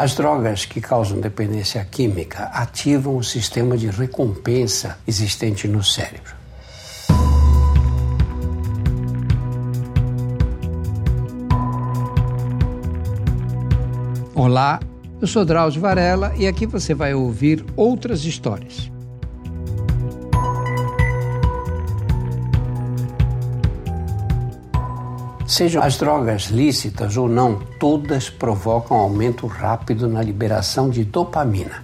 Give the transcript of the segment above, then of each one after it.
As drogas que causam dependência química ativam o sistema de recompensa existente no cérebro. Olá, eu sou Drauzio Varela e aqui você vai ouvir outras histórias. Sejam as drogas lícitas ou não, todas provocam aumento rápido na liberação de dopamina.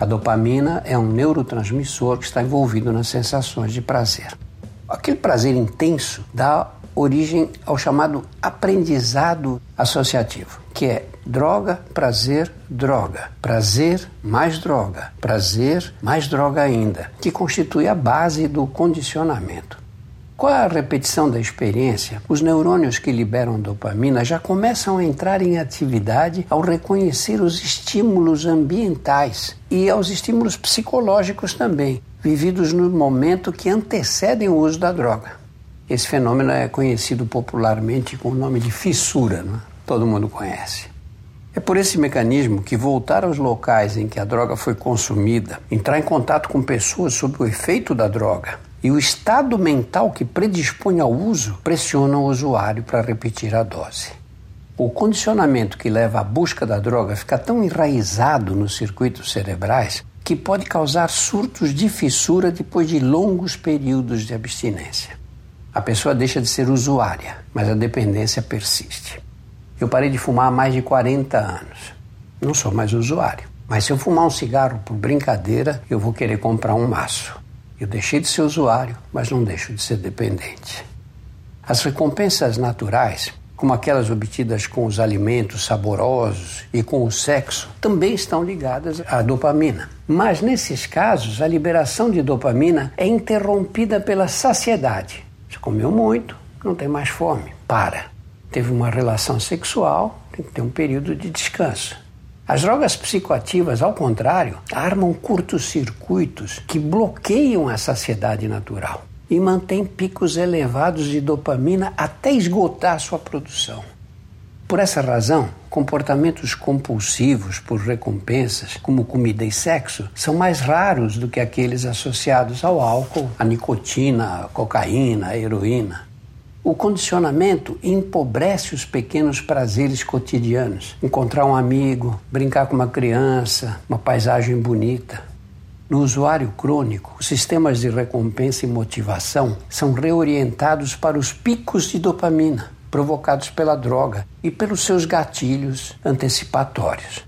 A dopamina é um neurotransmissor que está envolvido nas sensações de prazer. Aquele prazer intenso dá origem ao chamado aprendizado associativo, que é droga, prazer, droga, prazer mais droga, prazer mais droga ainda, que constitui a base do condicionamento. Com a repetição da experiência, os neurônios que liberam dopamina já começam a entrar em atividade ao reconhecer os estímulos ambientais e aos estímulos psicológicos também, vividos no momento que antecedem o uso da droga. Esse fenômeno é conhecido popularmente com o nome de fissura, é? todo mundo conhece. É por esse mecanismo que voltar aos locais em que a droga foi consumida, entrar em contato com pessoas sob o efeito da droga e o estado mental que predispõe ao uso pressiona o usuário para repetir a dose. O condicionamento que leva à busca da droga fica tão enraizado nos circuitos cerebrais que pode causar surtos de fissura depois de longos períodos de abstinência. A pessoa deixa de ser usuária, mas a dependência persiste. Eu parei de fumar há mais de 40 anos. Não sou mais usuário. Mas se eu fumar um cigarro por brincadeira, eu vou querer comprar um maço. Eu deixei de ser usuário, mas não deixo de ser dependente. As recompensas naturais, como aquelas obtidas com os alimentos saborosos e com o sexo, também estão ligadas à dopamina. Mas nesses casos, a liberação de dopamina é interrompida pela saciedade. Você comeu muito, não tem mais fome, para. Teve uma relação sexual, tem que ter um período de descanso. As drogas psicoativas, ao contrário, armam curtos-circuitos que bloqueiam a saciedade natural e mantêm picos elevados de dopamina até esgotar sua produção. Por essa razão, comportamentos compulsivos por recompensas, como comida e sexo, são mais raros do que aqueles associados ao álcool, à nicotina, à cocaína, à heroína. O condicionamento empobrece os pequenos prazeres cotidianos. Encontrar um amigo, brincar com uma criança, uma paisagem bonita. No usuário crônico, os sistemas de recompensa e motivação são reorientados para os picos de dopamina provocados pela droga e pelos seus gatilhos antecipatórios.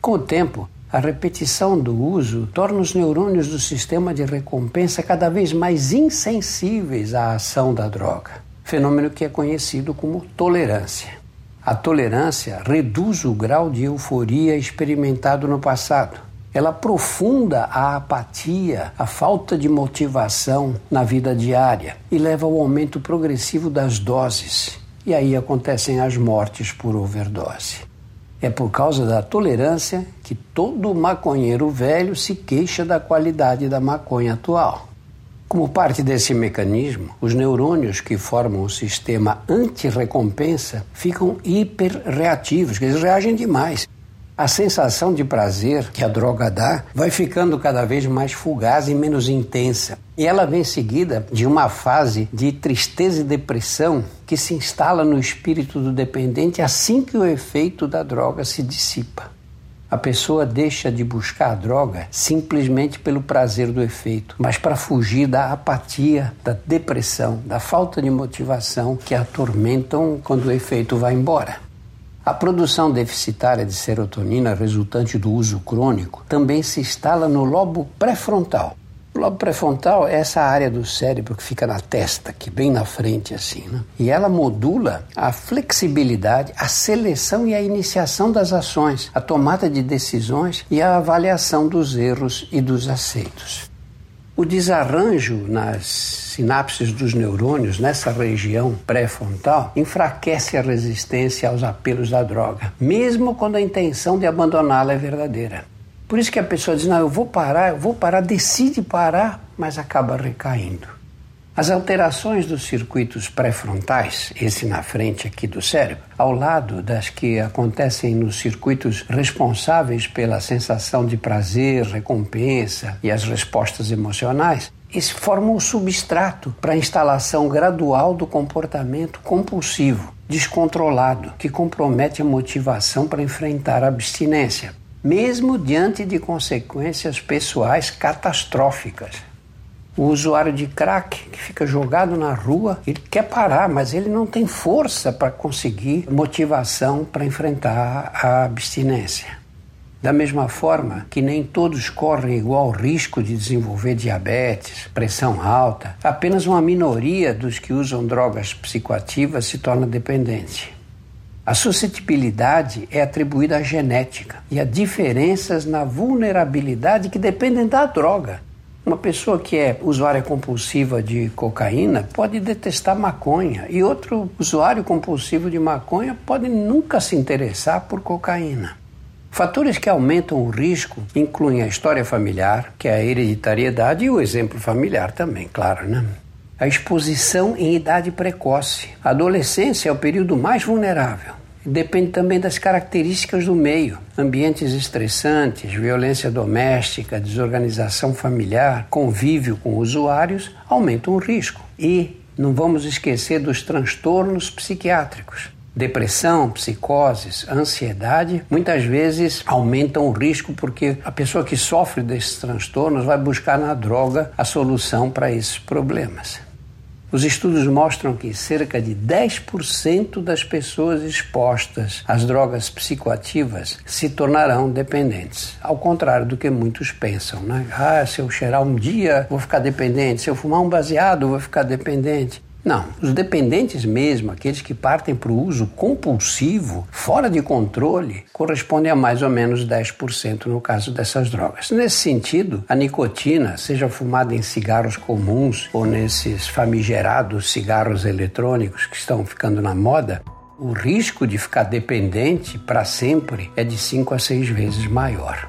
Com o tempo, a repetição do uso torna os neurônios do sistema de recompensa cada vez mais insensíveis à ação da droga fenômeno que é conhecido como tolerância. A tolerância reduz o grau de euforia experimentado no passado. Ela aprofunda a apatia, a falta de motivação na vida diária e leva ao aumento progressivo das doses. E aí acontecem as mortes por overdose. É por causa da tolerância que todo maconheiro velho se queixa da qualidade da maconha atual. Como parte desse mecanismo, os neurônios que formam o sistema anti-recompensa ficam hiperreativos, eles reagem demais. A sensação de prazer que a droga dá vai ficando cada vez mais fugaz e menos intensa. E ela vem seguida de uma fase de tristeza e depressão que se instala no espírito do dependente assim que o efeito da droga se dissipa. A pessoa deixa de buscar a droga simplesmente pelo prazer do efeito, mas para fugir da apatia, da depressão, da falta de motivação que atormentam quando o efeito vai embora. A produção deficitária de serotonina resultante do uso crônico também se instala no lobo pré-frontal, o lobo pré-frontal é essa área do cérebro que fica na testa, que bem na frente assim, né? E ela modula a flexibilidade, a seleção e a iniciação das ações, a tomada de decisões e a avaliação dos erros e dos aceitos. O desarranjo nas sinapses dos neurônios nessa região pré-frontal enfraquece a resistência aos apelos da droga, mesmo quando a intenção de abandoná-la é verdadeira. Por isso que a pessoa diz: não, eu vou parar, eu vou parar, decide parar, mas acaba recaindo. As alterações dos circuitos pré-frontais, esse na frente aqui do cérebro, ao lado das que acontecem nos circuitos responsáveis pela sensação de prazer, recompensa e as respostas emocionais, isso forma um substrato para a instalação gradual do comportamento compulsivo, descontrolado, que compromete a motivação para enfrentar a abstinência, mesmo diante de consequências pessoais catastróficas. O usuário de crack que fica jogado na rua, ele quer parar, mas ele não tem força para conseguir motivação para enfrentar a abstinência. Da mesma forma que nem todos correm igual risco de desenvolver diabetes, pressão alta, apenas uma minoria dos que usam drogas psicoativas se torna dependente. A suscetibilidade é atribuída à genética e a diferenças na vulnerabilidade que dependem da droga. Uma pessoa que é usuária compulsiva de cocaína pode detestar maconha e outro usuário compulsivo de maconha pode nunca se interessar por cocaína. Fatores que aumentam o risco incluem a história familiar, que é a hereditariedade, e o exemplo familiar também, claro, né? A exposição em idade precoce. A adolescência é o período mais vulnerável. Depende também das características do meio. Ambientes estressantes, violência doméstica, desorganização familiar, convívio com usuários aumentam o risco. E não vamos esquecer dos transtornos psiquiátricos. Depressão, psicoses, ansiedade muitas vezes aumentam o risco porque a pessoa que sofre desses transtornos vai buscar na droga a solução para esses problemas. Os estudos mostram que cerca de 10% das pessoas expostas às drogas psicoativas se tornarão dependentes. Ao contrário do que muitos pensam, né? Ah, se eu cheirar um dia, vou ficar dependente. Se eu fumar um baseado, vou ficar dependente. Não, os dependentes mesmo, aqueles que partem para o uso compulsivo, fora de controle, correspondem a mais ou menos 10% no caso dessas drogas. Nesse sentido, a nicotina, seja fumada em cigarros comuns ou nesses famigerados cigarros eletrônicos que estão ficando na moda, o risco de ficar dependente para sempre é de 5 a 6 vezes maior.